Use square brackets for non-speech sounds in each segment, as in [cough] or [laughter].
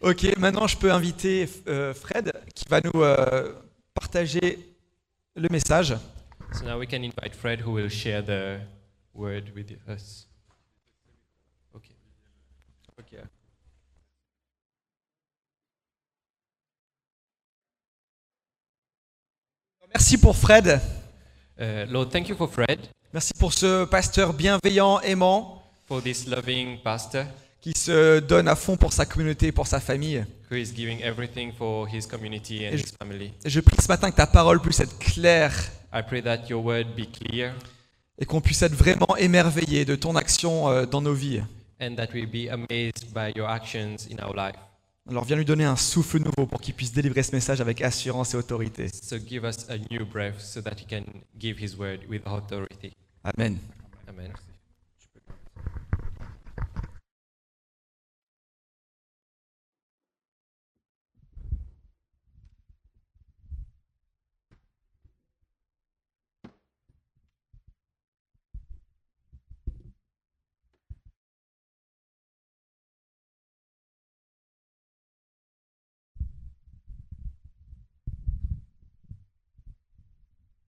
Ok, maintenant je peux inviter euh, Fred qui va nous euh, partager le message. So now we can invite Fred who will share the word with us. Okay. Ok. Merci pour Fred. Uh, Lord, thank you for Fred, Merci pour ce pasteur bienveillant, aimant, for this loving pastor qui se donne à fond pour sa communauté, pour sa famille. who is giving everything for his community and Et his family. Et je prie ce matin que ta parole puisse être claire I pray that your word be clear et qu'on puisse être vraiment émerveillé de ton action euh, dans nos vies. and that we be amazed by your actions in our life. Alors viens lui donner un souffle nouveau pour qu'il puisse délivrer ce message avec assurance et autorité. So give us a new breath so that he can give his word with authority. Amen. Amen.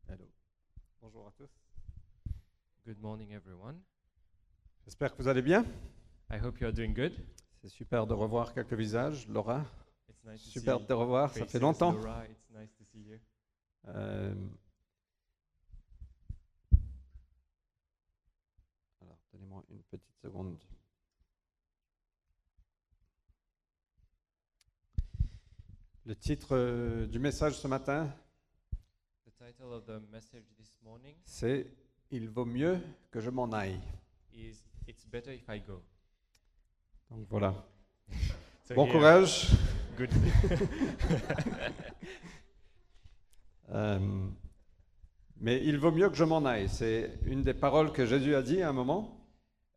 Hello. Bonjour à tous. Good morning, everyone. J'espère que vous allez bien. I hope you are doing good. C'est super de revoir quelques visages. Laura, It's nice to super see de te revoir. Ça faces. fait longtemps. Laura, it's nice to see you. Euh, Alors, donnez-moi une petite seconde. Le titre euh, du message ce matin, c'est Il vaut mieux que je m'en aille. is It's Better If I Go. Donc voilà. [laughs] So Bon here- courage. Good. [laughs] Euh, mais il vaut mieux que je m'en aille. C'est une des paroles que Jésus a dit à un moment.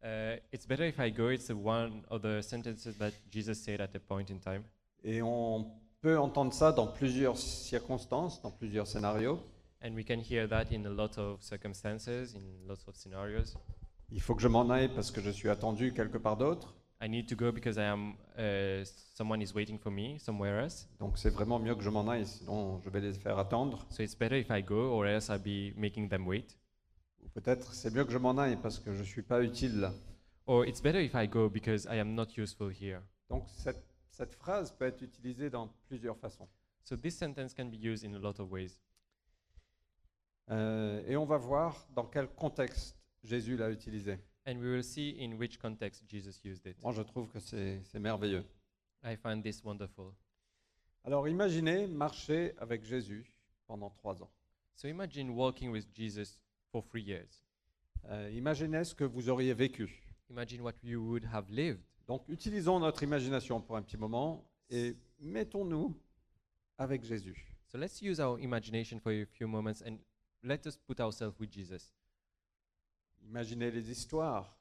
Uh, it's better if I go. It's one of the sentences that Jesus said at a point in time. Et on peut entendre ça dans plusieurs circonstances, dans plusieurs scénarios. And we can hear that in a lot of circumstances, in lots of scenarios. Il faut que je m'en aille parce que je suis attendu quelque part d'autre. I need to go because I am uh, someone is waiting for me somewhere else. Donc c'est vraiment mieux que je m'en aille, sinon je vais les faire attendre. So it's better if I go, or else I'll be making them wait. Ou peut-être c'est mieux que je m'en aille parce que je ne suis pas utile là. Or it's better if I go because I am not useful here. Donc cette, cette phrase peut être utilisée dans plusieurs façons. So this sentence can be used in a lot of ways. Euh, et on va voir dans quel contexte Jésus l'a utilisé. And we will see in which context Jesus used it. Moi je trouve que c'est c'est merveilleux. I find this wonderful. Alors imaginez marcher avec Jésus pendant trois ans. So imagine walking with Jesus for three years. Euh, imaginez ce que vous auriez vécu. Imagine what you would have lived. Donc utilisons notre imagination pour un petit moment et mettons-nous avec Jésus. So let's use our imagination for a few moments and let us put ourselves with Jesus. Imaginez les histoires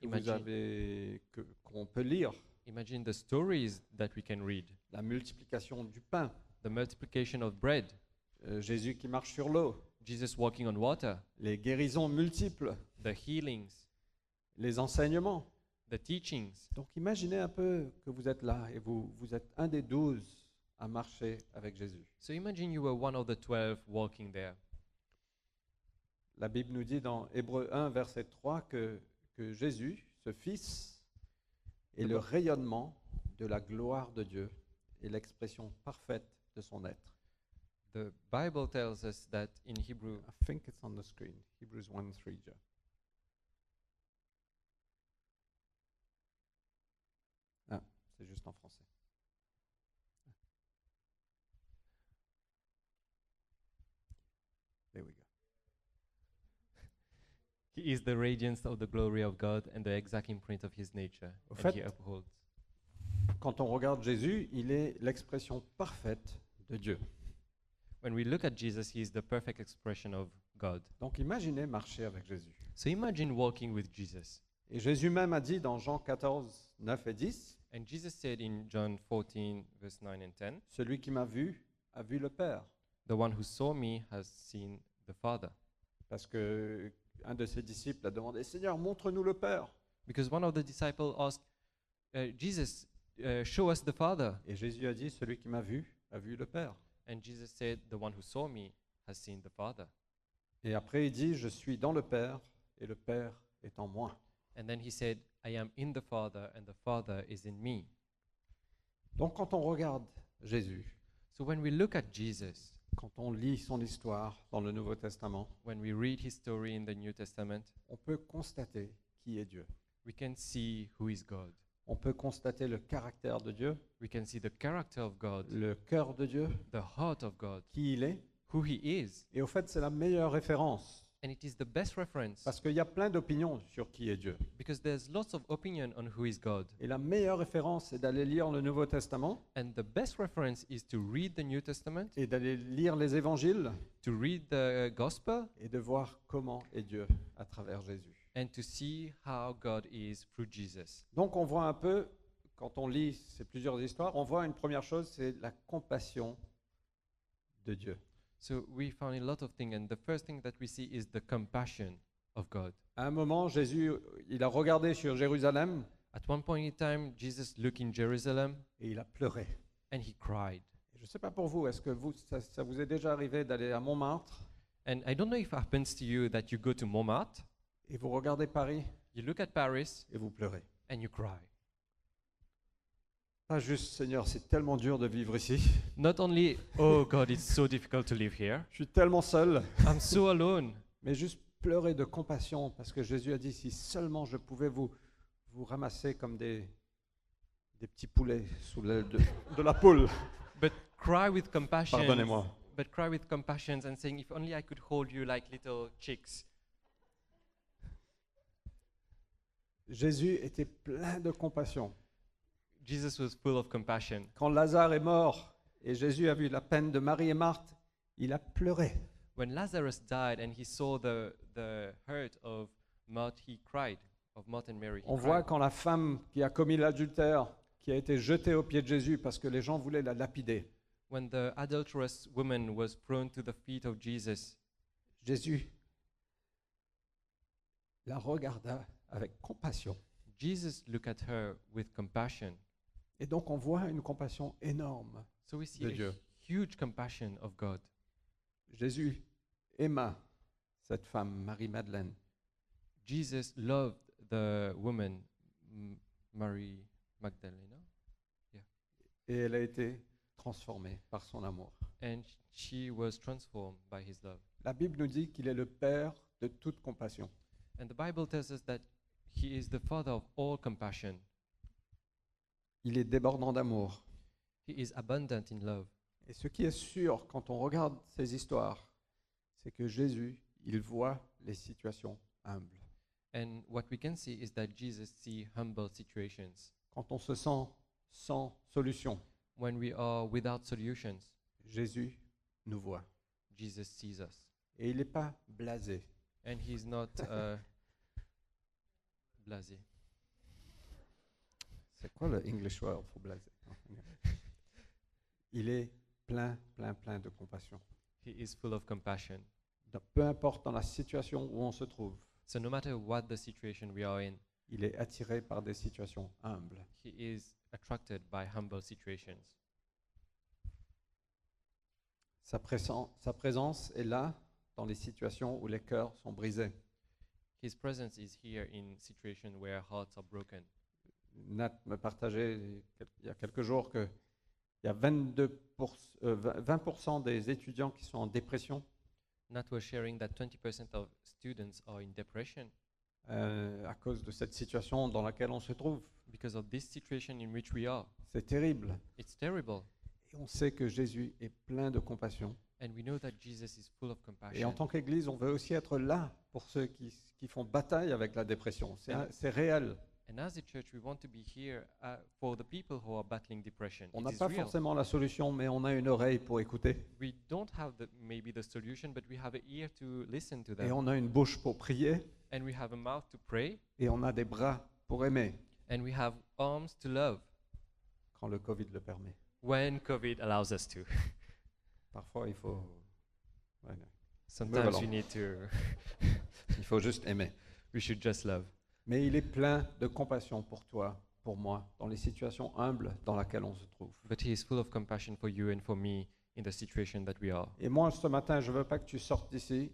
que vous Imagine. avez, que- qu'on peut lire. Imagine the stories that we can read La multiplication du pain, the multiplication of bread, euh, Jésus qui marche sur l'eau, Jesus walking on water, les guérisons multiples, the healings, les enseignements. the teachings. Donc imaginez un peu que vous êtes là et vous, vous êtes un des douze à marcher avec Jésus. So imagine you were one of the 12 walking there. La Bible nous dit dans Hébreu 1, verset 3, que, que Jésus, ce Fils, est le rayonnement de la gloire de Dieu et l'expression parfaite de son être. The Bible tells us that in Hebrew, I think it's on the screen. Hebrews 1, 3, Joe. Ah, c'est juste en français. There we go. He is the radiance of the glory of God and the exact imprint of his nature, Au and fait- he upholds. Quand on regarde Jésus, il est l'expression parfaite de Dieu. When we look at Jesus, he is the perfect expression of God. Donc imaginez marcher avec Jésus. So imagine walking with Jesus. Et Jésus même a dit dans Jean 14, 9 et 10, And Jesus said in John 14, verse 9 and 10, Celui qui m'a vu a vu le Père. The one who saw me has seen the Father. Parce que un de ses disciples a demandé Seigneur, montre-nous le Père. Because one of the disciples asked, uh, Jesus, uh, show us the Father. Et Jésus a dit, celui qui m'a vu a vu le Père. And Jesus said, The one who saw me has seen the Father. Et après, il dit, je suis dans le Père et le Père est en moi. And then he said, I am in the Father, and the Father is in me. Donc quand on regarde Jésus, So when we look at Jesus, quand on lit son histoire dans le Nouveau Testament, when we read his story in the New Testament, on peut constater qui est Dieu. we can see who is God. On peut constater le caractère de Dieu, We can see the character of God, le cœur de Dieu, the heart of God, qui il est. who he is. Et au fait, c'est la meilleure référence. And it is the best reference Parce qu'il y a plein d'opinions sur qui est Dieu. because there's lots of opinion on who is God. Et la meilleure référence, c'est d'aller lire le Nouveau Testament And the best reference is to read the New Testament, et d'aller lire les évangiles to read the gospel, et de voir comment est Dieu à travers Jésus. and to see how God is through Jesus. Donc on voit un peu, quand on lit ces plusieurs histoires, on voit une première chose, c'est la compassion de Dieu. So we found a lot of things, and the first thing that we see is the compassion of God. À un moment, Jésus, il a regardé sur Jérusalem At one point in time, Jesus looked in Jerusalem et il a pleuré. and he cried. Je ne sais pas pour vous, est-ce que vous, ça, ça vous est déjà arrivé d'aller à Montmartre? And I don't know if it happens to you that you go to Montmartre, et vous regardez Paris? You look at Paris, et vous pleurez and you cry. Pas juste, Seigneur, c'est tellement dur de vivre ici. Not only, oh God, it's so difficult to live here, Je suis tellement seul. I'm so alone. Mais juste pleurer de compassion parce que Jésus a dit si seulement je pouvais vous, vous ramasser comme des, des petits poulets sous l'aile de, de la poule. But cry with compassion. Pardonnez-moi. But cry with compassion and saying, if only I could hold you like little chicks. Jésus était plein de compassion. Jesus was full of compassion. Quand Lazare est mort et Jésus a vu la peine de Marie et Marthe, il a pleuré. When Lazarus died and he saw the, the hurt of Martha, he cried, of Martha and Mary. he On voit cried. quand la femme qui a commis l'adultère, qui a été jetée aux pieds de Jésus parce que les gens voulaient la lapider, When the adulterous woman was thrown to the feet of Jesus, Jésus la regarda avec compassion. Jesus looked at her with compassion. Et donc on voit une compassion énorme. So we see De a Dieu. huge compassion of God. Jésus aima cette femme, Marie-Madeleine. Jesus loved the woman, M- Mary Magdalena, Et elle a été transformée par son amour. and she was transformed by his love. La Bible nous dit qu'il est le Père de toute compassion. And the Bible tells us that he is the father of all compassion. Il est débordant d'amour. He is abundant in love. Et ce qui est sûr quand on regarde ces histoires, c'est que Jésus, il voit les situations humbles. And what we can see is that Jesus sees humble situations. Quand on se sent sans solution, When we are without solutions, Jésus nous voit. Jesus sees us. Et il n'est pas blasé. And he's not uh, [laughs] blasé. C'est quoi le English word pour blasé Il est plein, plein, plein de compassion. He is full of compassion. Dans- Peu importe dans la situation où on se trouve, So no matter what the situation we are in, il est attiré par des situations humbles. he is attracted by humble situations. Sa, présen- sa présence est là dans les situations où les cœurs sont brisés. His presence is here in situations where hearts are broken. Nat me partageait il y a quelques jours qu'il y a 22 euh, 20% des étudiants qui sont en dépression Nat was sharing that 20% of students are in depression euh, à cause de cette situation dans laquelle on se trouve. because of this situation in which we are. C'est terrible. It's terrible. Et on sait que Jésus est plein de compassion. And we know that Jesus is full of Et en tant qu'Église, on veut aussi être là pour ceux qui, qui font bataille avec la dépression. C'est réel. And as a church, we want to be here for the people who are battling depression. On n'a pas forcément la solution, mais on a une oreille pour écouter. We don't have the, maybe the solution, but we have an ear to listen to Et them. on a une bouche pour prier. And we have a mouth to pray. Et on a des bras pour aimer And we have arms to love quand le Covid le permet. when COVID allows us to. [laughs] Parfois, il faut, ouais, Sometimes we need to, il faut juste aimer. [laughs] we should just love. Mais il est plein de compassion pour toi, pour moi dans les situations humbles dans lesquelles on se trouve. but He is full of compassion for you and for me in the situation that we are. Et moi, ce matin, je ne veux pas que tu sortes d'ici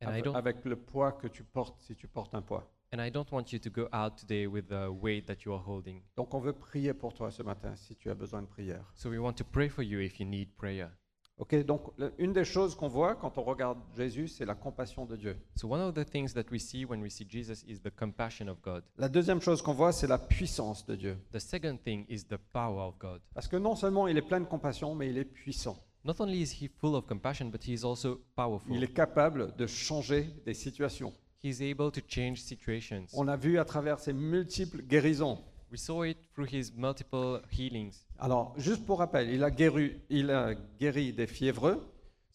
And I avec, don't, avec le poids que tu portes si tu portes un poids. and I don't want you to go out today with the weight that you are holding. Donc on veut prier pour toi ce matin si tu as besoin de prière. So we want to pray for you if you need prayer. Ok, donc une des choses qu'on voit quand on regarde Jésus, c'est la compassion de Dieu. So one of the things that we see when we see Jesus is the compassion of God. La deuxième chose qu'on voit, c'est la puissance de Dieu. The second thing is the power of God. Parce que non seulement il est plein de compassion, mais il est puissant. Not only is he full of compassion, but he is also powerful. Il est capable de changer des situations. He is able to change situations. On a vu à travers ses multiples guérisons. We saw it through his multiple healings. Alors, juste pour rappel, il a guéri, il a guéri des fiévreux,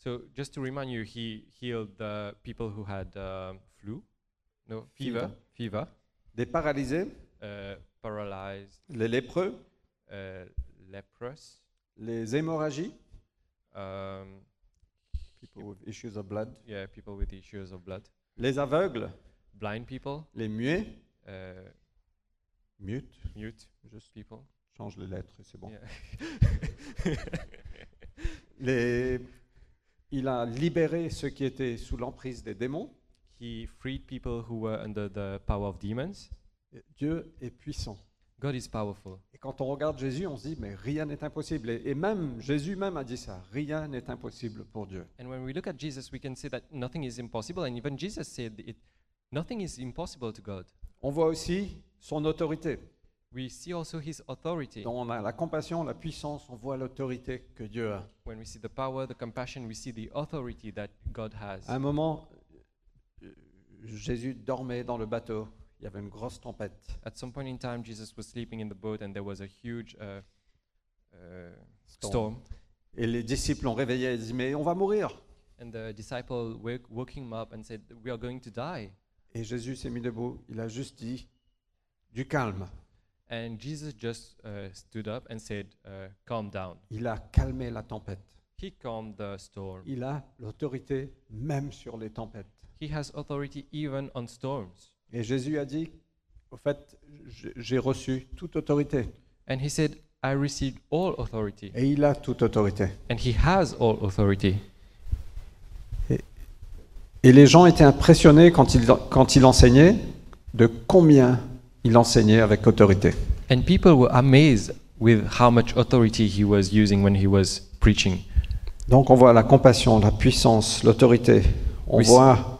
So just to remind you, he healed the people who had um, flu, no fever, fever, des paralysés, uh, paralyzed, les lépreux, uh, leprous, les hémorragies, um, people with issues of blood, yeah, people with issues of blood, les aveugles, blind people, les muets, uh, mute, mute juste people. change les lettres et c'est bon. Yeah. [laughs] Les- il a libéré ceux qui étaient sous l'emprise des démons. he freed people who were under the power of demons. Dieu est puissant. God is powerful. Et quand on regarde Jésus, on se dit, mais rien n'est impossible. Et, et même Jésus même a dit ça, rien n'est impossible pour Dieu. And when we look at Jesus, we can say that nothing is impossible. And even Jesus said it, nothing is impossible to God. On voit aussi son autorité. We see also his authority. Donc on a la compassion, la puissance, on voit l'autorité que Dieu a. When we see the power, the compassion, we see the authority that God has. À un moment, euh, Jésus dormait dans le bateau. Il y avait une grosse tempête. At some point in time, Jesus was sleeping in the boat, and there was a huge uh, uh, Storm. Et les disciples l'ont réveillé. Ils disent, mais on va mourir. And the disciple woke, woke him up and said, "We are going to die." Et Jésus s'est mis debout. Il a juste dit, du calme. And Jesus just uh, stood up and said, uh, "Calm down." Il a calmé la tempête. He calmed the storm. Il a l'autorité même sur les tempêtes. He has authority even on storms. Et Jésus a dit, au fait, j'ai- reçu toute autorité. And he said, "I received all authority." Et il a toute autorité. And he has all authority. Et les gens étaient impressionnés quand il, quand il enseignait de combien il enseignait avec autorité. And people were amazed with how much authority he was using when he was preaching. Donc on voit la compassion, la puissance, l'autorité. On Oui, voit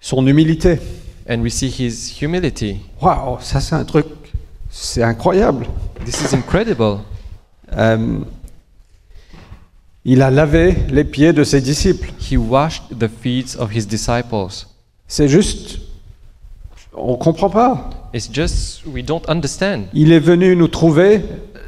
son humilité. And we see his humility. Waouh, ça c'est un truc, c'est incroyable. This is incredible. Euh, il a lavé les pieds de ses disciples. He washed the feet of his disciples. C'est juste, on comprend pas. It's just we don't understand. Il est venu nous trouver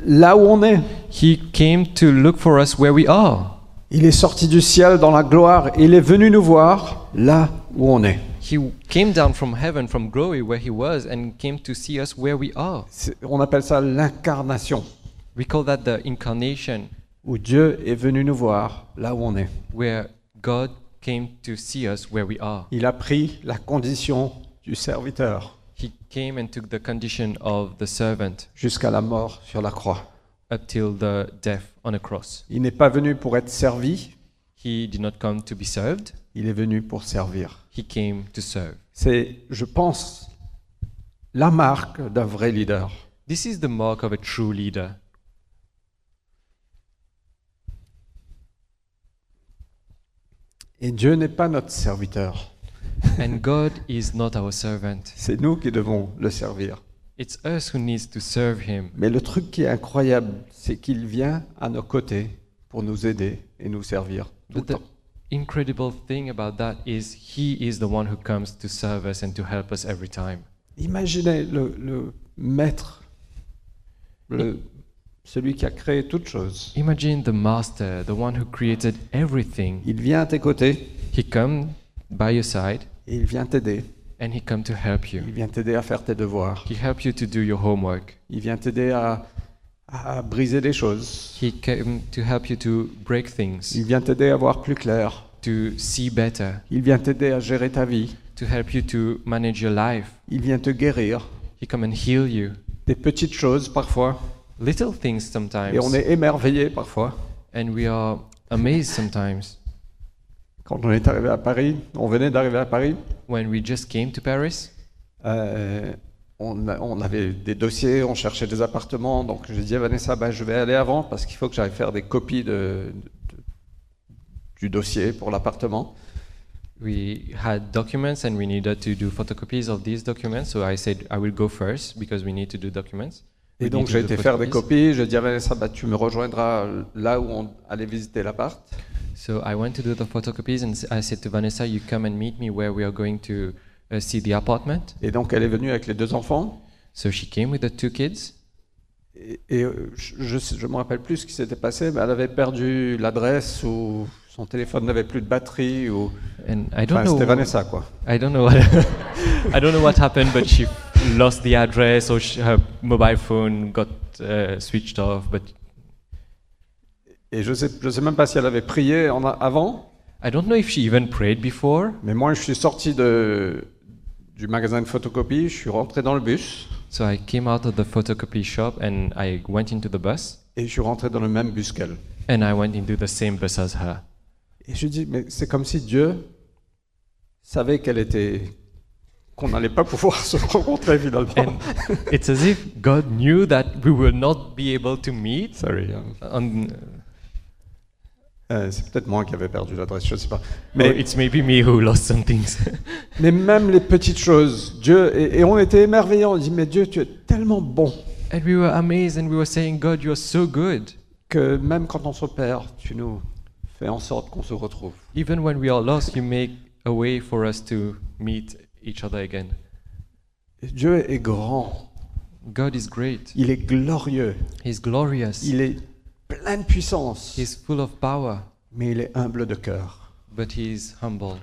là où on est. He came to look for us where we are. Il est sorti du ciel dans la gloire. Il est venu nous voir là où on est. He came down from heaven, from glory, where he was, and came to see us where we are. On appelle ça l'incarnation, We call that the incarnation, où Dieu est venu nous voir là où on est. where God came to see us where we are. Il a pris la condition du serviteur He came and took the condition of the servant jusqu'à la mort sur la croix. up till the death on a cross. Il n'est pas venu pour être servi, He did not come to be served, il est venu pour servir. he came to serve. C'est, je pense, la marque d'un vrai leader. This is the mark of a true leader. Et Dieu n'est pas notre serviteur. And God is not our servant. C'est nous qui devons le servir. It's us who needs to serve him. Mais le truc qui est incroyable, c'est qu'il vient à nos côtés pour nous aider et nous servir. tout But le the temps. incredible thing about that is he is the one who comes to serve us and to help us every time. Imaginez le, le maître, le- celui qui a créé toutes choses. Imagine the master, the one who created everything. Il vient à tes côtés He come by your side et il vient t'aider. and he come to help you. Il vient t'aider à faire tes devoirs. He help you to do your homework. Il vient t'aider à, à briser des choses. He came to help you to break things, Il vient t'aider à voir plus clair. to see better, Il vient t'aider à gérer ta vie. to help you to manage your life. Il vient te guérir. He come and heal you. des petites choses parfois, Little things sometimes. et on est émerveillé parfois. And we are amazed sometimes. Quand on est arrivé à Paris, on venait d'arriver à Paris, When we just came to Paris, euh, on, a- on avait des dossiers, on cherchait des appartements, donc j'ai dit à Vanessa, bah, je vais aller avant parce qu'il faut que j'aille faire des copies de- de- du dossier pour l'appartement. we had documents and we needed to do photocopies of these documents. So I said I will go first because we need to do documents. Et donc j'ai été faire des copies, j'ai dit à Vanessa, bah, tu me rejoindras là où on allait visiter l'appart. So I went to do the photocopies and I said to Vanessa, "You come and meet me where we are going to uh, see the apartment." Et donc elle est venue avec les deux enfants. So she came with the two kids. Et, et, euh, je ne me rappelle plus ce qui s'était passé, mais elle avait perdu l'adresse ou son téléphone n'avait plus de batterie. Ou... And I don't Enfin, know. c'était Vanessa, quoi. I don't know what [laughs] I don't know what happened, but she lost the address or her mobile phone got uh, switched off. But Et je ne sais, je sais même pas si elle avait prié en a- avant, I don't know if she even prayed before. mais moi je suis sorti de, du magasin de photocopie, je suis rentré dans le bus So I came out of the photocopy shop and I went into the bus et je suis rentré dans le même bus qu'elle. and I went into the same bus as her. Et je dis, mais c'est comme si Dieu savait qu'elle était qu'on n'allait pas pouvoir [laughs] se rencontrer finalement. And it's as if God knew that we will not be able to meet Sorry. hein. on Euh, c'est peut-être moi qui avais perdu l'adresse, je ne sais pas. mais Mais, it's maybe me who lost some things. [laughs] mais même les petites choses, Dieu, et, et on était émerveillés, on dit, mais Dieu, tu es tellement bon and we were amazed and we were saying, God, you're so good. que même quand on se perd, tu nous fais en sorte qu'on se retrouve. Even when we are lost, you make a way for us to meet each other again. Dieu est grand, God is great. il est glorieux, He's glorious. il est plein de puissance, He's full of power, mais il est humble de cœur. but he's humble.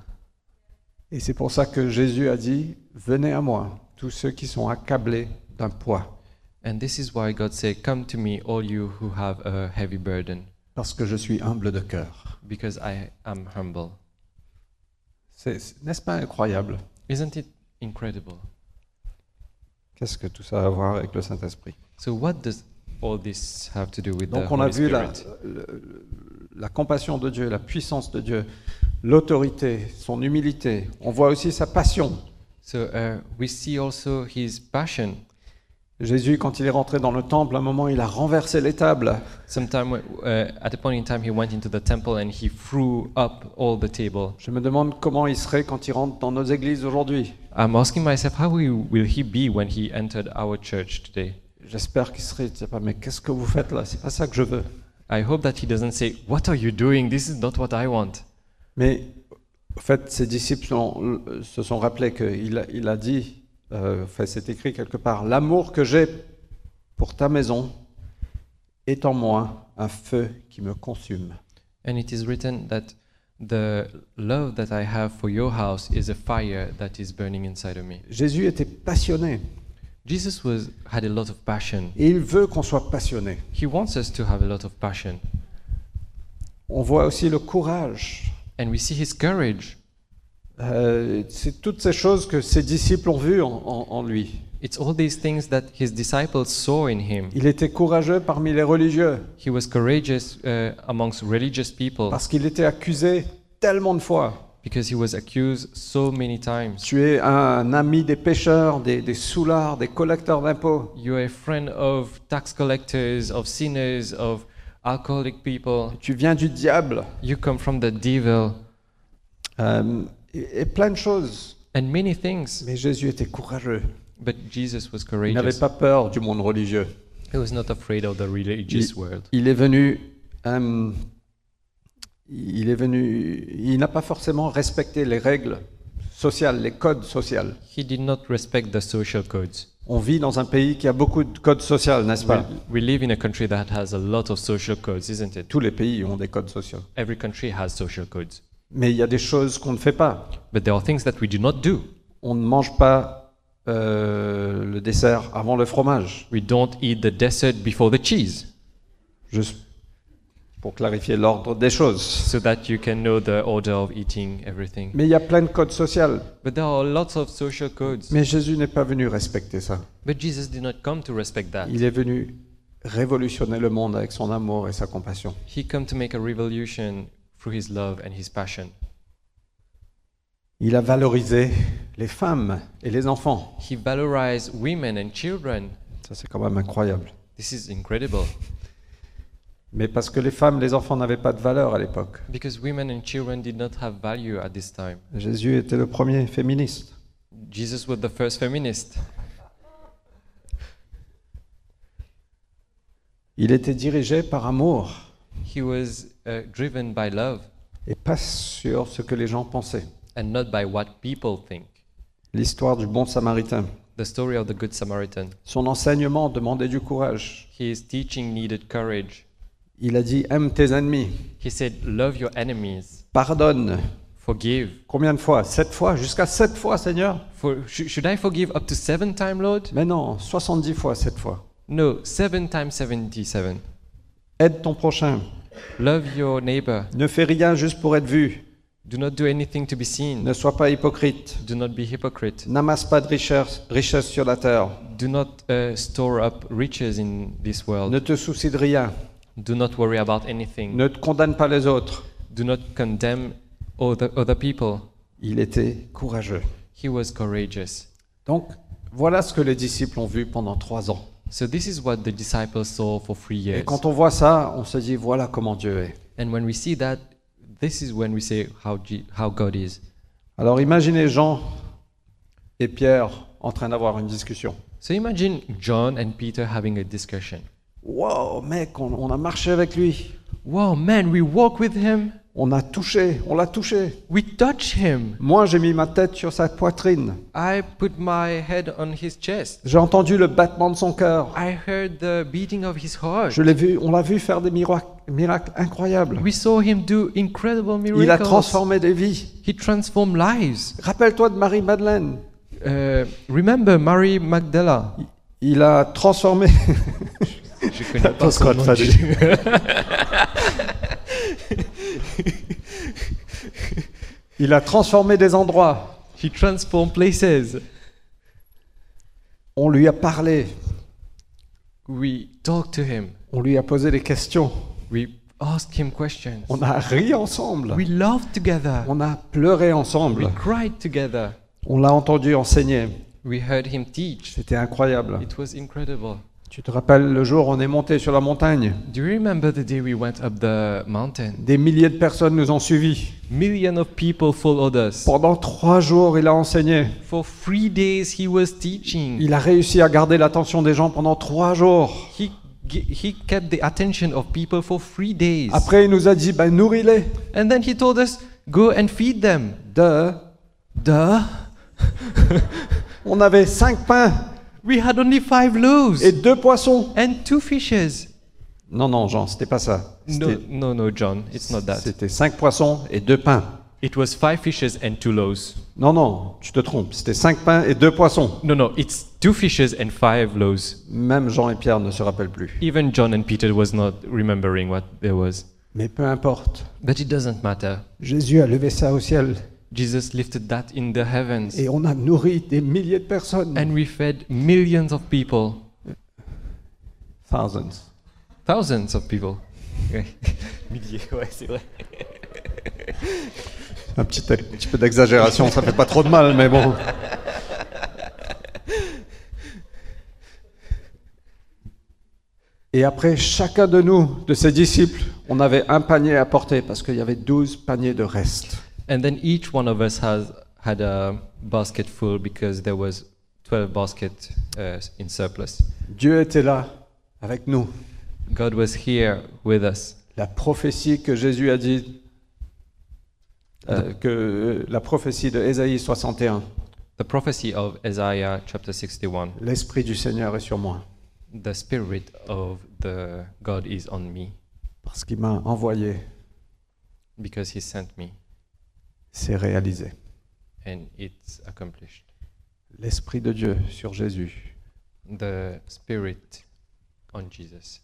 Et c'est pour ça que Jésus a dit, venez à moi, tous ceux qui sont accablés d'un poids, And this is why God said, Come to me, all you who have a heavy burden, parce que je suis humble de cœur. because I am humble. N'est-ce pas incroyable? Isn't it incredible? Qu'est-ce que tout ça a à voir avec le Saint-Esprit? So, what does all this have to do with Donc the on a Holy vu la, Spirit? le- la compassion de Dieu, la puissance de Dieu, l'autorité, son humilité. On voit aussi sa passion. So, uh, we see also his passion. Jésus, quand il est rentré dans le temple, à un moment, il a renversé les tables. Sometime, uh, at a point in time, he went into the temple and he threw up all the table. Je me demande comment il serait quand il rentre dans nos églises aujourd'hui. I'm asking myself, how will, he be when he entered our church today? J'espère qu'il serait, je sais pas, mais qu'est-ce que vous faites là? C'est pas ça que je veux. I hope that he doesn't say, What are you doing? This is not what I want. Mais en fait, ses disciples sont- se sont rappelés qu'il a, il a dit, euh, enfin, c'est écrit quelque part, l'amour que j'ai pour ta maison est en moi un feu qui me consume. And it is written that the love that I have for your house is a fire that is burning inside of me. Jésus était passionné Jesus was, had a lot of passion. et il veut qu'on soit passionné. He wants us to have a lot of passion. On voit aussi le courage. And we see his courage. Euh, c'est toutes ces choses que ses disciples ont vues en, en- en lui. It's all these things that his disciples saw in him. Il était courageux parmi les religieux He was courageous uh, amongst religious people parce qu'il était accusé tellement de fois. because he was accused so many times. Tu es un ami des pécheurs, des, des soulards, des collecteurs d'impôts. You're a friend of tax collectors, of sinners, of alcoholic people. Tu viens du diable. You come from the devil, Euh, et, et plein de choses. and many things. Mais Jésus était courageux. But Jesus was Il n'avait courageous. pas peur du monde religieux. He was not afraid of the religious world. Il est venu. euh, il est venu. Il n'a pas forcément respecté les règles sociales, les codes sociaux. He did not respect the social codes. On vit dans un pays qui a beaucoup de codes sociaux, n'est-ce We, pas we live in a country that has a lot of social codes, isn't it? Tous les pays ont des codes sociaux. Every country has social codes. Mais il y a des choses qu'on ne fait pas. But there are things that we do not do. On ne mange pas euh, le dessert avant le fromage. We don't eat the dessert before the cheese. Je, pour clarifier l'ordre des choses. so that you can know the order of eating everything. Mais il y a plein de codes sociaux. But there are lots of social codes. Mais Jésus n'est pas venu respecter ça. But Jesus did not come to respect that. Il est venu révolutionner le monde avec son amour et sa compassion. He came to make a revolution through his love and his passion. Il a valorisé les femmes et les enfants. He valorized women and children. Ça, c'est quand même incroyable. This is incredible Mais parce que les femmes et les enfants n'avaient pas de valeur à l'époque. because women and children did not have value at this time. Jésus était le premier féministe. Jesus was the first feminist. Il était dirigé par amour He was uh, driven by love et pas sur ce que les gens pensaient. and not by what people think. L'histoire du bon samaritain. The story of the Good Samaritan. Son enseignement demandait du courage. His teaching needed courage. Il a dit aime tes ennemis, He said, Love your enemies, pardonne. forgive. Combien de fois? Sept fois? Jusqu'à sept fois, Seigneur? For, sh- should I forgive up to seven times, Lord? Mais non, 70 fois, sept fois. No, seven times 77. Aide ton prochain. Love your neighbor. Ne fais rien juste pour être vu. Do not do anything to be seen. Ne sois pas hypocrite. Do not be hypocrite. N'amasse pas de richesse, richesse sur la terre. Do not uh, store up riches in this world. Ne te soucie de rien. Do not worry about anything. Ne te condamne pas les autres. Do not condemn other, other people. Il était courageux. He was courageous. Donc, voilà ce que les disciples ont vu pendant trois ans. So this is what the disciples saw for three Et years. quand on voit ça, on se dit, voilà comment Dieu est. And when we see that, this is when we say how, G- how God is. Alors imaginez Jean et Pierre en train d'avoir une discussion. So imagine John and Peter having a discussion. Wow, mec, on, on a marché avec lui. Wow, man, we walk with him. On a touché, on l'a touché. We touch him. Moi, j'ai mis ma tête sur sa poitrine. I put my head on his chest. J'ai entendu le battement de son cœur. I heard the beating of his heart. Je l'ai vu, on l'a vu faire des miracles, miracles incroyables. We saw him do incredible miracles. Il a transformé des vies. He transformed lives. Rappelle-toi de Marie-Madeleine. Uh, remember Mary Magdala? Il a transformé. [laughs] Je connais Attends, pas son nom. [laughs] [laughs] Il a transformé des endroits. He transformed places. On lui a parlé. We talked to him. On lui a posé des questions. We asked him questions. On a ri ensemble. We laughed together. On a pleuré We ensemble. cried together. On l'a entendu enseigner. We heard him teach. C'était incroyable. It was incredible. Tu te rappelles le jour où on est monté sur la montagne? Do you remember the day we went up the mountain? Des milliers de personnes nous ont suivis. Millions of people followed us. Pendant trois jours, il a enseigné. For three days he was teaching. Il a réussi à garder l'attention des gens pendant trois jours. He, gi- he kept the attention of people for three days. Après, il nous a dit, ben, nourris-les. And then he told us, go and feed them. De, Duh. [laughs] on avait cinq pains We had only five loaves et deux poissons. and two fishes. Non, non, Jean, c'était pas ça. No, C'était- no, no, John, it's not that. C'était cinq poissons et deux pains. It was five fishes and two loaves. Non, non, tu te trompes. C'était cinq pains et deux poissons. No, no, it's two fishes and five loaves. Même Jean et Pierre ne se rappellent plus. Even John and Peter was not remembering what there was. Mais peu importe. But it doesn't matter. Jésus a levé ça au ciel Jesus lifted that in the heavens. et on a nourri des milliers de personnes. And we fed millions of people. Thousands. Thousands of people. [laughs] Milliers, ouais, c'est vrai. Un petit, un petit peu d'exagération, ça fait pas trop de mal, mais bon. Et après, chacun de nous, de ses disciples, on avait un panier à porter parce qu'il y avait 12 paniers de reste. And then each one of us has had a basket full because there was 12 baskets uh, in surplus. Dieu était là avec nous. God was here with us. La prophétie que Jésus a dit, euh, que euh, la prophétie de Ésaïe 61, The prophecy of Isaiah chapter 61. l'Esprit du Seigneur est sur moi The spirit of the God is on me parce qu'il m'a envoyé, because he sent me c'est réalisé. and it's accomplished. L'Esprit de Dieu sur Jésus. The spirit on Jesus.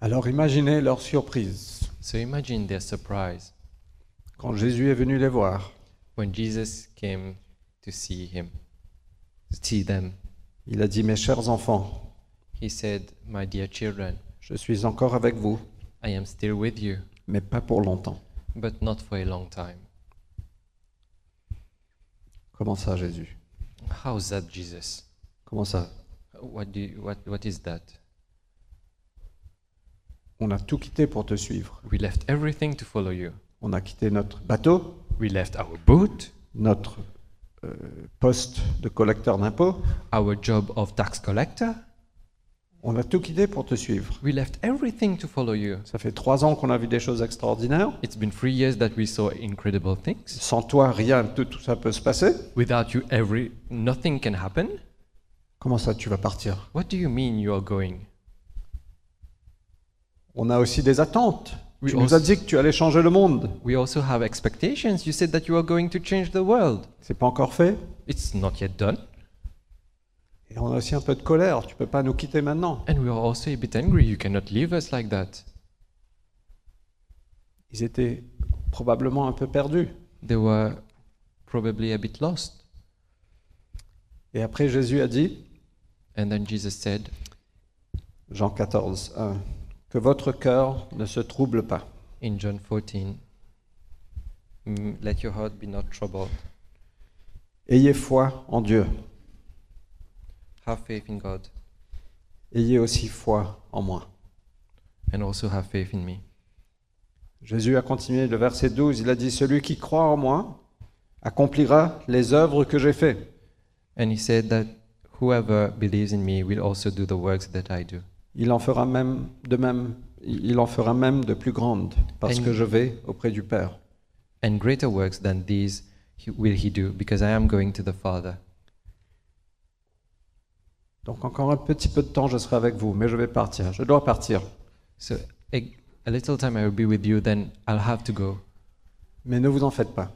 Alors imaginez leur surprise So imagine their surprise quand Jésus est venu les voir. when Jesus came to see him, see them. Il a dit, mes chers enfants, He said, My dear children, je suis encore avec vous, I am still with you, mais pas pour longtemps. But not for a long time. Comment ça, Jésus? How's that, Jesus? Comment ça? What, do you, what, what is that? On a tout quitté pour te suivre. We left everything to follow you. On a quitté notre bateau, We left our boat, notre euh, poste de collecteur d'impôts. our job of tax collector. On a tout quitté pour te suivre. We left everything to follow you. Ça fait trois ans qu'on a vu des choses extraordinaires. It's been three years that we saw incredible things. Sans toi, rien de tout ça peut se passer. Without you, every nothing can happen. Comment ça, tu vas partir? What do you mean you are going? On a aussi des attentes. Oui, tu nous as dit que tu allais changer le monde. We also have expectations. You said that you are going to change the world. C'est pas encore fait. It's not yet done. Et on a aussi un peu de colère. Tu peux pas nous quitter maintenant. And we are also a bit angry. You cannot leave us like that. Ils étaient probablement un peu perdus. They were probably a bit lost. Et après, Jésus a dit, And then Jesus said, Jean 14, 1, que votre cœur ne se trouble pas. in John 14, "Mm, Let your heart be not troubled. Ayez foi en Dieu. Have faith in God Ayez aussi foi en moi. and also have faith in me. Jésus a continué le verset 12, il a dit, celui qui croit en moi accomplira les œuvres que j'ai faites. And he said that whoever believes in me will also do the works that I do. Il en fera même de même, il en fera même de plus grandes, parce And- que je vais auprès du Père. And greater works than these he, will he do, because I am going to the Father. Donc encore un petit peu de temps, je serai avec vous, mais je vais partir. Je dois partir. So a, a little time I will be with you, then I'll have to go. Mais ne vous en faites pas.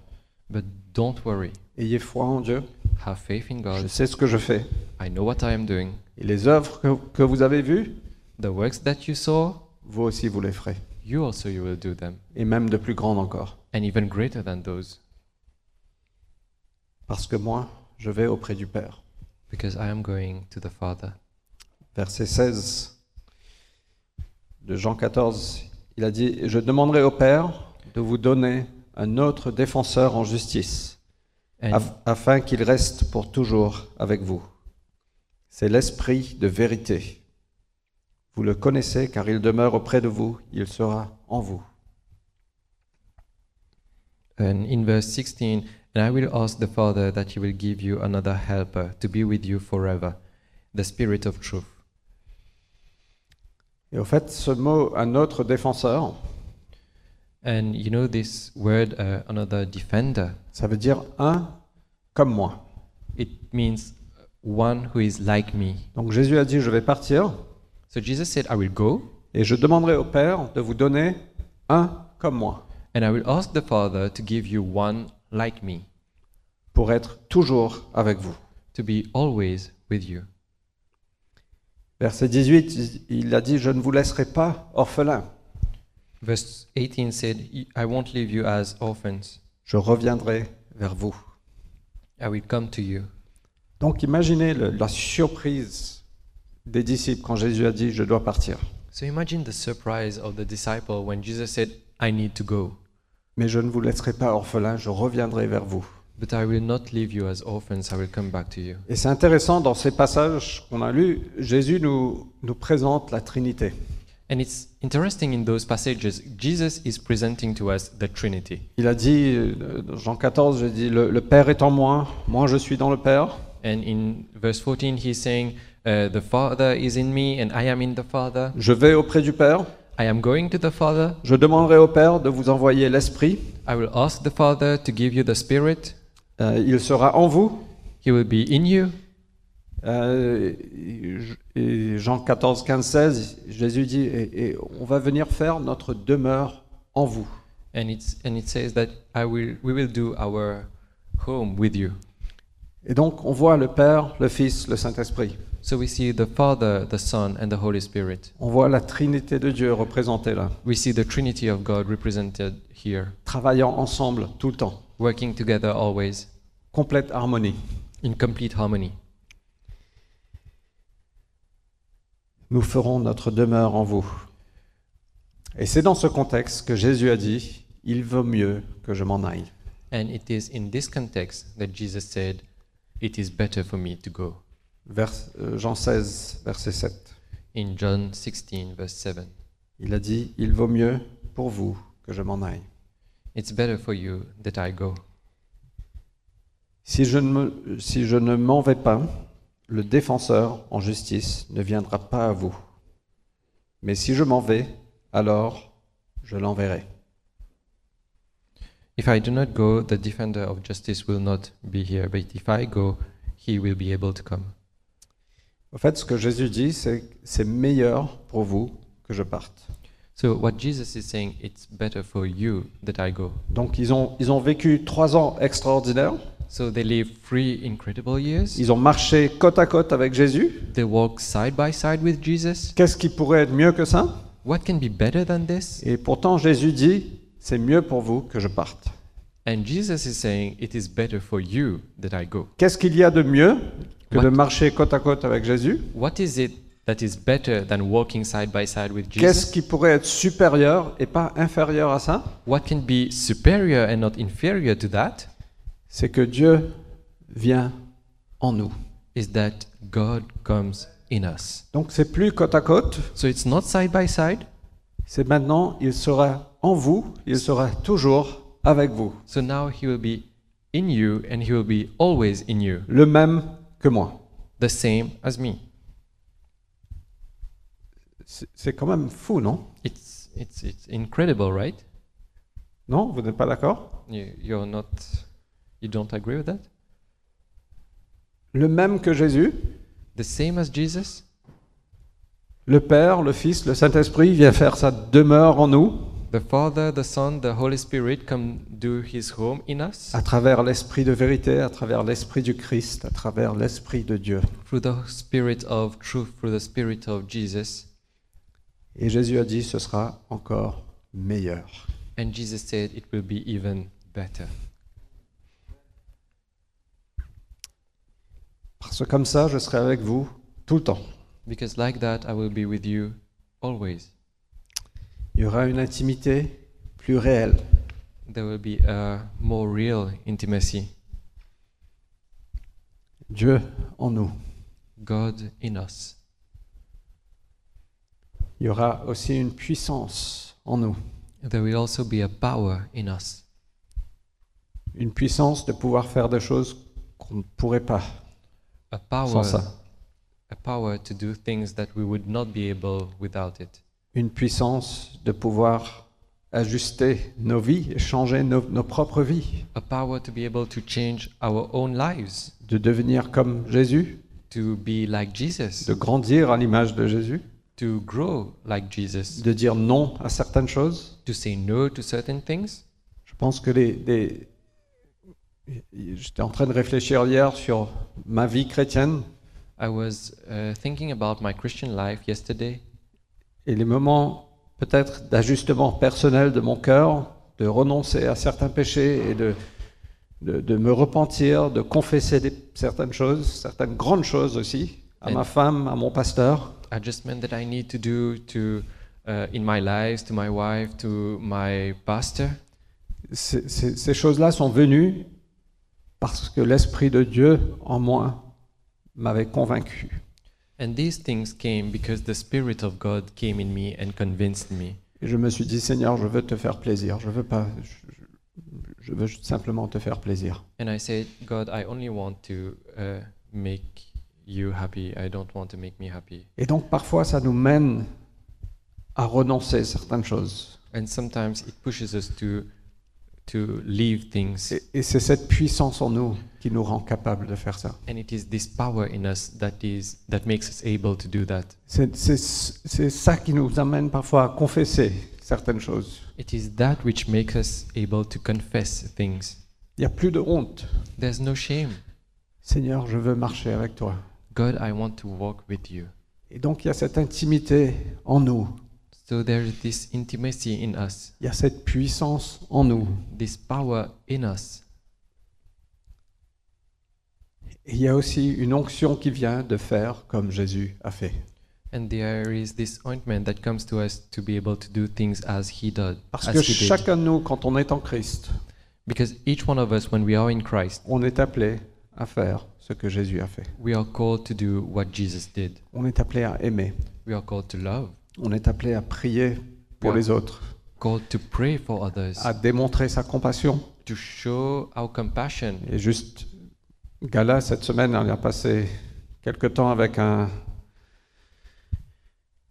But don't worry. Ayez foi en Dieu. Have faith in Je God. sais ce que je fais. I know what I am doing. Et les œuvres que, que vous avez vues, The works that you saw, vous aussi vous les ferez. you also you will do them, Et même de plus grandes encore. and even greater than those, Parce que moi, je vais auprès du Père. Because I am going to the Father. Verset 16 de Jean 14, il a dit, je demanderai au Père de vous donner un autre défenseur en justice, af- afin qu'il reste pour toujours avec vous. C'est l'Esprit de vérité. Vous le connaissez car il demeure auprès de vous, il sera en vous. and in verse 16, and I will ask the Father that he will give you another helper to be with you forever, the Spirit of truth. Et au fait, ce mot, un autre défenseur, And you know this word, uh, another defender, ça veut dire un comme moi. it means one who is like me. Donc Jésus a dit, je vais partir So Jesus said, I will go, et je demanderai au Père de vous donner un comme moi, and I will ask the Father to give you one like me, pour être toujours avec vous. to be always with you. Verset 18, il a dit, je ne vous laisserai pas orphelin, Verse 18 said, I won't leave you as orphans. je reviendrai vers vous. I will come to you. Donc imaginez le- la surprise des disciples quand Jésus a dit, je dois partir. So imagine the surprise of the disciple when Jesus said, I need to go, Mais je ne vous laisserai pas orphelin, je reviendrai vers vous. but I will not leave you as orphans, I will come back to you. Et c'est intéressant, dans ces passages qu'on a lus, Jésus nous, nous présente la Trinité. And it's interesting in those passages, Jesus is presenting to us the Trinity. Il a dit, euh, dans Jean 14, il dit, le, le Père est en moi, moi je suis dans le Père. And in verse 14, he's saying, uh, The Father is in me, and I am in the Father. Je vais auprès du Père, I am going to the Father. je demanderai au Père de vous envoyer l'Esprit, I will ask the Father to give you the Spirit. Euh, il sera en vous. He will be in you. Euh, et Jean 14, 15, 16, Jésus dit, et, et on va venir faire notre demeure en vous. And, it's, and it says that I will, we will do our home with you. Et donc on voit le Père, le Fils, le Saint-Esprit. So we see the Father, the Son, and the Holy Spirit. On voit la Trinité de Dieu représentée là, We see the Trinity of God represented here, travaillant ensemble tout le temps, working together always complète harmonie. in complete harmony. Nous ferons notre demeure en vous. Et c'est dans ce contexte que Jésus a dit, il vaut mieux que je m'en aille. And it is in this context that Jesus said, It is better for me to go. Vers, euh, Jean 16, verset 7. In John 16, verse 7. Il a dit, il vaut mieux pour vous que je m'en aille. It's better for you that I go. Si je ne, me- si je ne m'en vais pas, le défenseur en justice ne viendra pas à vous. Mais si je m'en vais, alors je l'enverrai. If I do not go, the defender of justice will not be here. But if I go, he will be able to come. En fait, ce que Jésus dit, c'est c'est meilleur pour vous que je parte. So what Jesus is saying, it's better for you that I go. Donc ils ont, ils ont vécu trois ans extraordinaires. So they live three incredible years. Ils ont marché côte à côte avec Jésus. They walk side by side with Jesus. Qu'est-ce qui pourrait être mieux que ça? What can be better than this? Et pourtant Jésus dit, c'est mieux pour vous que je parte. And Jesus is saying, It is better for you that I go. Qu'est-ce qu'il y a de mieux? Que What- de marcher côte à côte avec Jésus What is it that is better than walking side by side with Qu'est-ce Jesus? qui pourrait être supérieur et pas inférieur à ça? What can be superior and not inferior to that? C'est que Dieu vient en nous. Is that God comes in us. Donc c'est plus côte à côte, So it's not side by side. c'est maintenant, il sera en vous, il sera toujours avec vous. So now he will be in you and he will be always in you, Le même que moi. the same as me. C'est quand même fou, non? It's, it's, it's incredible, right? Non Vous n'êtes pas d'accord? You, you're not, you don't agree with that? Le même que Jésus, The same as Jesus? le Père, le Fils, le Saint-Esprit vient faire sa demeure en nous? The Father, the Son, the Holy Spirit come do his home in us à travers l'Esprit de vérité, à travers l'Esprit du Christ, à travers l'Esprit de Dieu. through the Spirit of truth, through the Spirit of Jesus. Et Jésus a dit, ce sera encore meilleur. And Jesus said it will be even better. Parce que comme ça, je serai avec vous tout le temps. Because like that, I will be with you always. Il y aura une intimité plus réelle. There will be a more real intimacy. Dieu en nous. God in us. Il y aura aussi une puissance en nous. There will also be a power in us. Une puissance de pouvoir faire des choses qu'on ne pourrait pas A sans power, ça. a power to do things that we would not be able without it. Une puissance de pouvoir ajuster nos vies et changer nos, nos propres vies. A power to be able to change our own lives, De devenir comme Jésus, to be like Jesus, de grandir à l'image de Jésus, to grow like Jesus, de dire non à certaines choses. to say no to certain things. Je pense que les, les- J'étais en train de réfléchir hier sur ma vie chrétienne. I was uh, thinking about my Christian life yesterday et les moments peut-être d'ajustement personnel de mon cœur, de renoncer à certains péchés et de, de, de me repentir, de confesser des- certaines choses, certaines grandes choses aussi, à ma femme, à mon pasteur. adjustment that I need to do to uh, in my lives, to my wife, to my pastor. Ces, ces- ces choses-là sont venues parce que l'Esprit de Dieu en moi m'avait convaincu. And these things came because the Spirit of God came in me and convinced me. Et je me suis dit, Seigneur, je veux te faire plaisir. Je veux pas, je, je veux simplement te faire plaisir. And I said, God, I only want to uh, make you happy. I don't want to make me happy. Et donc parfois, ça nous mène à renoncer à certaines choses. And sometimes it pushes us to to leave things. Et, et c'est cette puissance en nous qui nous rend capables de faire ça. And it is this power in us that is that makes us able to do that. C'est ça qui nous amène parfois à confesser certaines choses. It is that which makes us able to confess things. Il n'y a plus de honte. There's no shame. Seigneur, je veux marcher avec toi. God, I want to walk with you. Et donc il y a cette intimité en nous, So there is this intimacy in us, il y a cette puissance en nous. this power in us. Et il y a aussi une onction qui vient de faire comme Jésus a fait. And there is this ointment that comes to us to be able to do things as He does, Parce as que He did. chacun de nous, quand on est en Christ, Because each one of us, when we are in Christ, on est appelé à faire ce que Jésus a fait. we are called to do what Jesus did. On est appelé à aimer. We are called to love, On est appelé à prier pour Ouais. les autres, called to pray for others, à démontrer sa compassion. to show our compassion. Et juste, Gala, cette semaine, on a passé quelque temps avec un,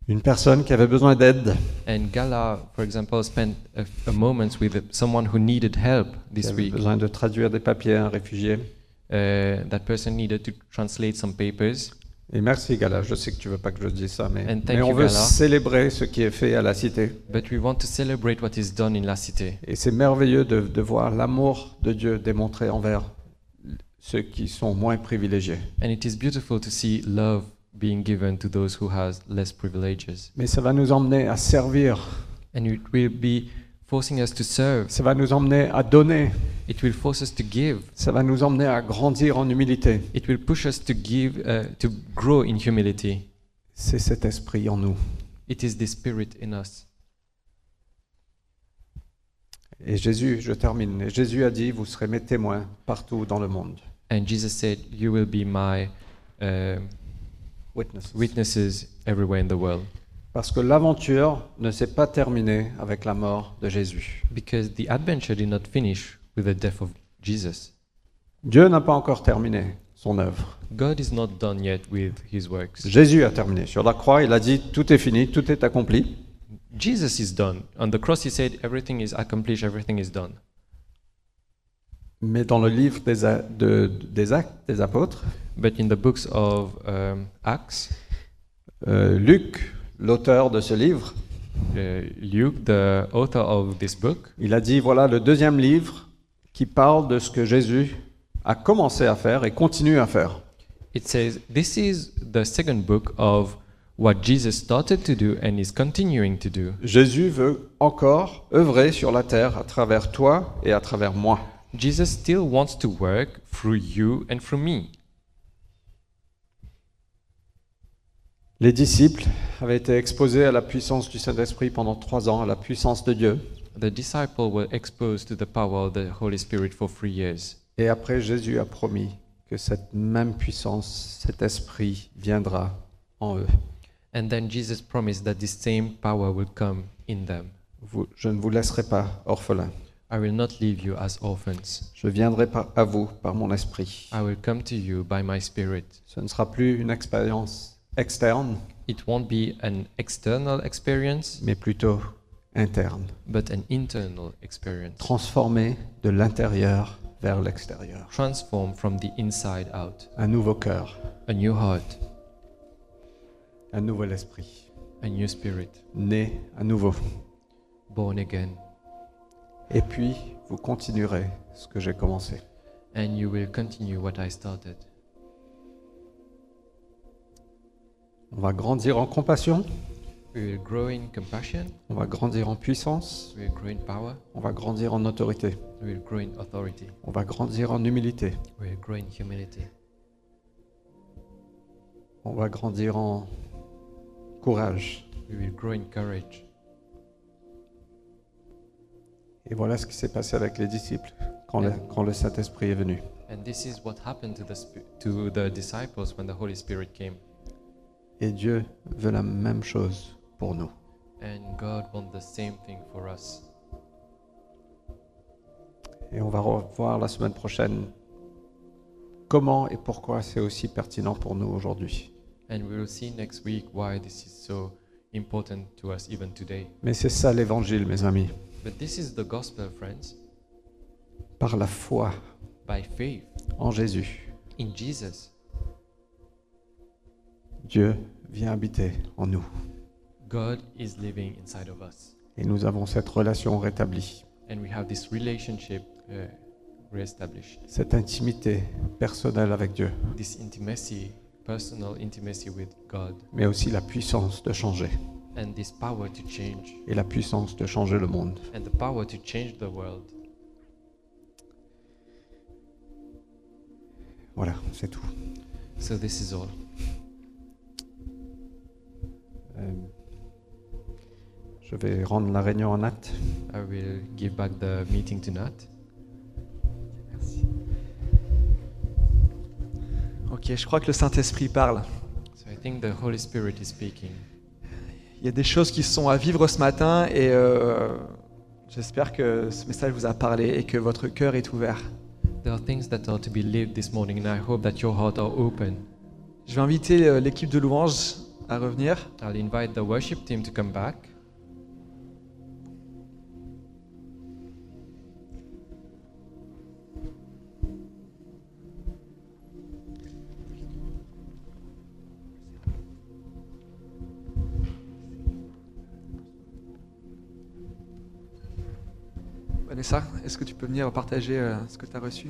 une personne qui avait besoin d'aide, And Gala, for example, spent a, a moment with someone who needed help qui this avait week. besoin de traduire des papiers à un réfugié. Uh, that person needed to translate some papers. Et merci Gala, je sais que tu veux pas que je dise ça, mais, And thank mais on you, veut Gala. célébrer ce qui est fait à la cité. But we want to celebrate what is done in La Cité. Et c'est merveilleux de, de voir l'amour de Dieu démontré envers ceux qui sont moins privilégiés. And it is beautiful to see love being given to those who has less privileges. Mais ça va nous emmener à servir, And it will be forcing us to serve. ça va nous emmener à donner, It will force us to give. ça va nous emmener à grandir en humilité. It will push us to give, uh, to grow in humility. C'est cet esprit en nous. It is the spirit in us. Et Jésus, je termine, et Jésus a dit, vous serez mes témoins partout dans le monde. And Jesus said, You will be my uh, Witnesses. witnesses everywhere in the world. Parce que l'aventure ne s'est pas terminée avec la mort de Jésus. Because the adventure did not finish with the death of Jesus. Dieu n'a pas encore terminé son œuvre. God is not done yet with his works. Jésus a terminé. Sur la croix, il a dit, tout est fini, tout est accompli. Jesus is done. On the cross, he said, Everything is accomplished, everything is done. Mais dans le livre des, a- de- des actes des apôtres, But in the books of um, Acts, euh, Luc, l'auteur de ce livre, uh, Luke, the author of this book, il a dit, voilà le deuxième livre qui parle de ce que Jésus a commencé à faire et continue à faire. it says, This is the second book of what Jesus started to do and is continuing to do. Jésus veut encore œuvrer sur la terre à travers toi et à travers moi. Jesus still wants to work through you and through me. Les disciples avaient été exposés à la puissance du Saint-Esprit pendant trois ans, à la puissance de Dieu. The disciples were exposed to the power of the Holy Spirit for three years. Et après, Jésus a promis que cette même puissance, cet esprit viendra en eux. And then Jesus promised that this same power will come in them. Vous- je ne vous laisserai pas orphelins. I will not leave you as orphans. Je viendrai par- à vous par mon esprit. I will come to you by my Spirit. Ce ne sera plus une expérience externe, It won't be an external experience, mais plutôt interne. but an internal experience. Transformé de l'intérieur vers l'extérieur. Transformed from the inside out. Un nouveau cœur, A new heart, un nouvel esprit. a new spirit, Né à nouveau. born again. Et puis, vous continuerez ce que j'ai commencé. And you will continue what I started. On va grandir en compassion, We will grow in compassion, on va grandir en puissance, we will grow in power, on va grandir en autorité, we will grow in authority, on va grandir en humilité, we will grow in humility, on va grandir en courage. we will grow in courage. Et voilà ce qui s'est passé avec les disciples quand le, quand le Saint-Esprit est venu. And this is what happened to the, spi- to the disciples when the Holy Spirit came. Et Dieu veut la même chose pour nous. And God wants the same thing for us. Et on va revoir la semaine prochaine comment et pourquoi c'est aussi pertinent pour nous aujourd'hui. And we will see next week why this is so important to us even today. Mais c'est ça l'évangile, mes amis. But this is the gospel, friends. Par la foi By faith en Jésus, in Jesus, Dieu vient habiter en nous. God is living inside of us. Et nous avons cette relation rétablie, And we have this relationship uh, reestablished, cette intimité personnelle avec Dieu. this intimacy personal intimacy with God mais aussi la puissance de changer and this power to change et la puissance de changer le monde. and the power to change the world. Voilà, c'est tout. So this is all. Euh, je vais rendre la réunion en acte. I will give back the meeting to Nat. Ok, je crois que le Saint-Esprit parle. So I think the Holy Spirit is speaking. Il y a des choses qui sont à vivre ce matin et euh, j'espère que ce message vous a parlé et que votre cœur est ouvert. There are things that are to be lived this morning, and I hope that your heart are open. Je vais inviter euh, l'équipe de louange à revenir. I'll invite the worship team to come back. Est-ce que tu peux venir partager euh, ce que tu as reçu?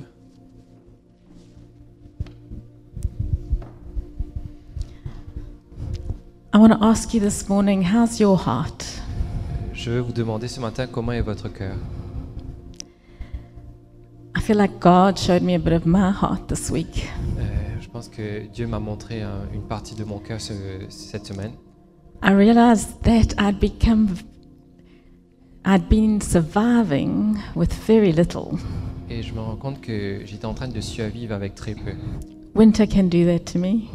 I want to ask you this morning how's your heart? Je vais vous demander ce matin comment est votre cœur? I feel like God showed me a bit of my heart this week. Euh, je pense que Dieu m'a montré un- une partie de mon cœur ce- cette semaine. I realized that I'd become, I'd been surviving with very little. Et je me rends compte que j'étais en train de survivre avec très peu. Winter can do that to me.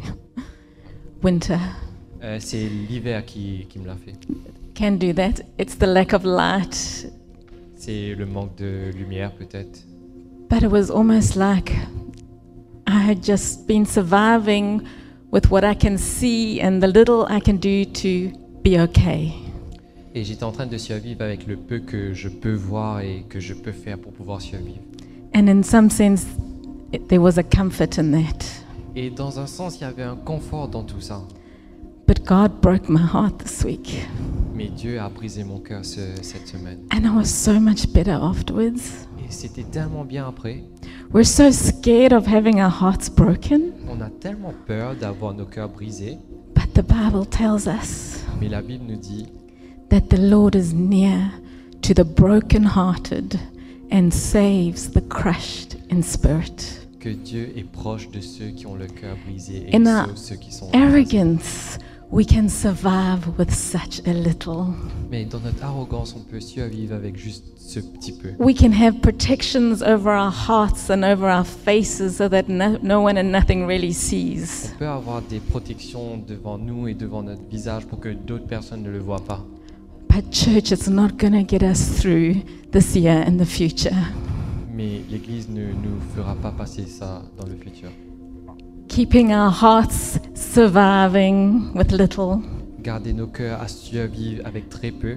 Winter Euh, c'est l'hiver qui, qui me l'a fait. can do that. It's the lack of light. C'est le manque de lumière peut-être. But it was almost like I had just been surviving with what I can see and the little I can do to be okay. Et j'étais en train de survivre avec le peu que je peux voir et que je peux faire pour pouvoir survivre. And in some sense, it, there was a comfort in that. Et dans un sens, il y avait un confort dans tout ça. But God broke my heart this week. Mais Dieu a brisé mon cœur ce- cette semaine. And I was so much better afterwards. Et c'était tellement bien après. We're so scared of having our hearts broken, On a tellement peur d'avoir nos cœurs brisés. but the Bible tells us Mais la Bible nous dit that the Lord is near to the broken-hearted and saves the crushed in spirit. que Dieu est proche de ceux qui ont le cœur brisé et In sauve ceux qui sont Arrogance, we can survive with such a little. Mais dans notre arrogance, on peut survivre avec juste ce petit peu. We can have protections over our hearts and over our faces so that no, no one and nothing really sees. On peut avoir des protections devant nous et devant notre visage pour que d'autres personnes ne le voient pas. Church, it's not going to get us through this year and the future. Mais l'Église ne nous fera pas passer ça dans le futur. Keeping our hearts surviving with little, Garder nos cœurs à survivre avec très peu,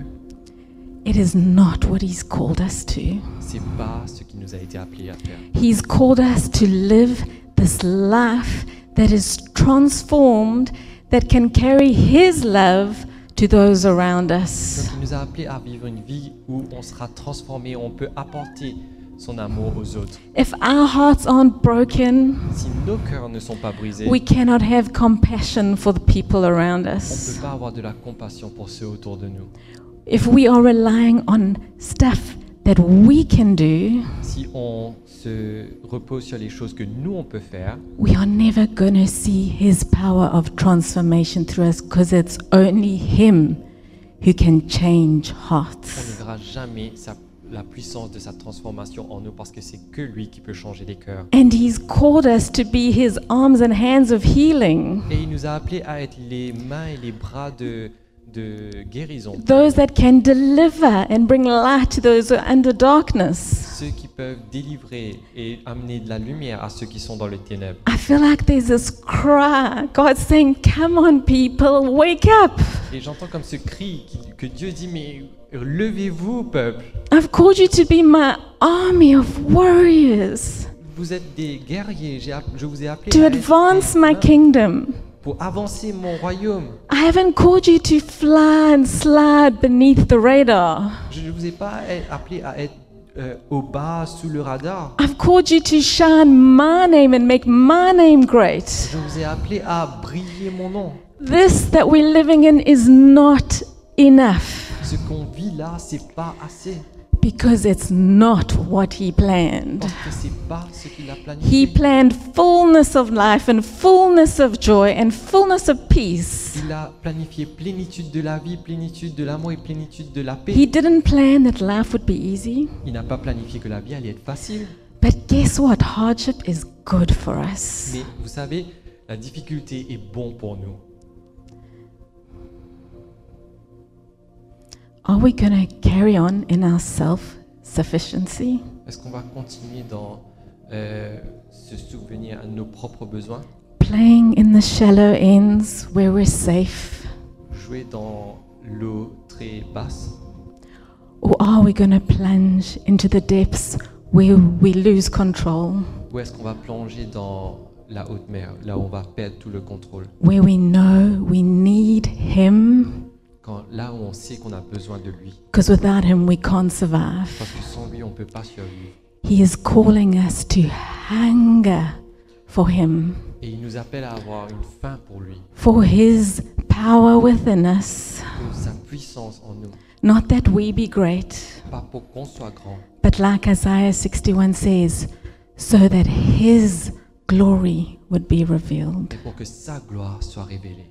it is not what He's called us to. c'est pas ce qui nous a été appelé à faire. He's called us to live this life that is transformed, that can carry His love to those around us. Il nous a appelé à vivre une vie où on sera transformé, on peut apporter son amour aux autres. If our hearts aren't broken, Si nos cœurs ne sont pas brisés, we cannot have compassion for the people around on us. peut pas avoir de la compassion pour ceux autour de nous. If we are relying on stuff that we can do, Si on se repose sur les choses que nous on peut faire, we are never going to see His power of transformation through us because it's only Him who can change on hearts. ne verra jamais sa- la puissance de sa transformation en nous parce que c'est que lui qui peut changer les cœurs. And He's called us to be His arms and hands of healing, Et il nous a appelés à être les mains et les bras de, de guérison. those that can deliver and bring light to those who are under darkness. Ceux qui peuvent délivrer et amener de la lumière à ceux qui sont dans les ténèbres. I feel like there's this cry. God's saying, Come on, people, wake up. Et j'entends comme ce cri qui- que Dieu dit, mais levez-vous, peuple. I've called you to be my army of warriors Vous êtes des guerriers. J'ai app- je vous ai appelé to advance my kingdom. Pour avancer mon royaume. I haven't called you to fly and slide beneath the radar. Je ne vous ai pas appelé à être euh, au bas, sous le radar. I've called you to shine my name and make my name great. Je vous ai appelé à briller mon nom. This that we're living in is not enough Ce qu'on vit là, c'est pas assez. Because it's not what He planned. Parce que c'est pas ce qu'il a He planned fullness of life and fullness of joy and fullness of peace. Il a planifié plénitude de la vie, plénitude de l'amour et plénitude de la paix. He didn't plan that life would be easy. Il n'a pas planifié que la vie allait être facile. But guess what? Hardship is good for us. Mais vous savez, la difficulté est bon pour nous. Are we going to carry on in our self sufficiency? Est-ce qu'on va continuer dans euh, se souvenir à nos propres besoins, Playing in the shallow ends where we're safe? jouer dans l'eau très basse, Or are we going to plunge into the depths where we lose control, ou est-ce qu'on va plonger dans la haute mer, là où on va perdre tout le contrôle, where we know we need Him? Quand là où on sait qu'on a besoin de lui, Because without Him, we can't survive. parce que sans lui on peut pas survivre. He is calling us to hunger for Him, Et il nous appelle à avoir une faim pour lui, for His power within us. pour sa puissance en nous, Not that we be great, pas pour qu'on soit grand, but like Isaiah 61 says, so that His glory would be revealed. mais pour que sa gloire soit révélée.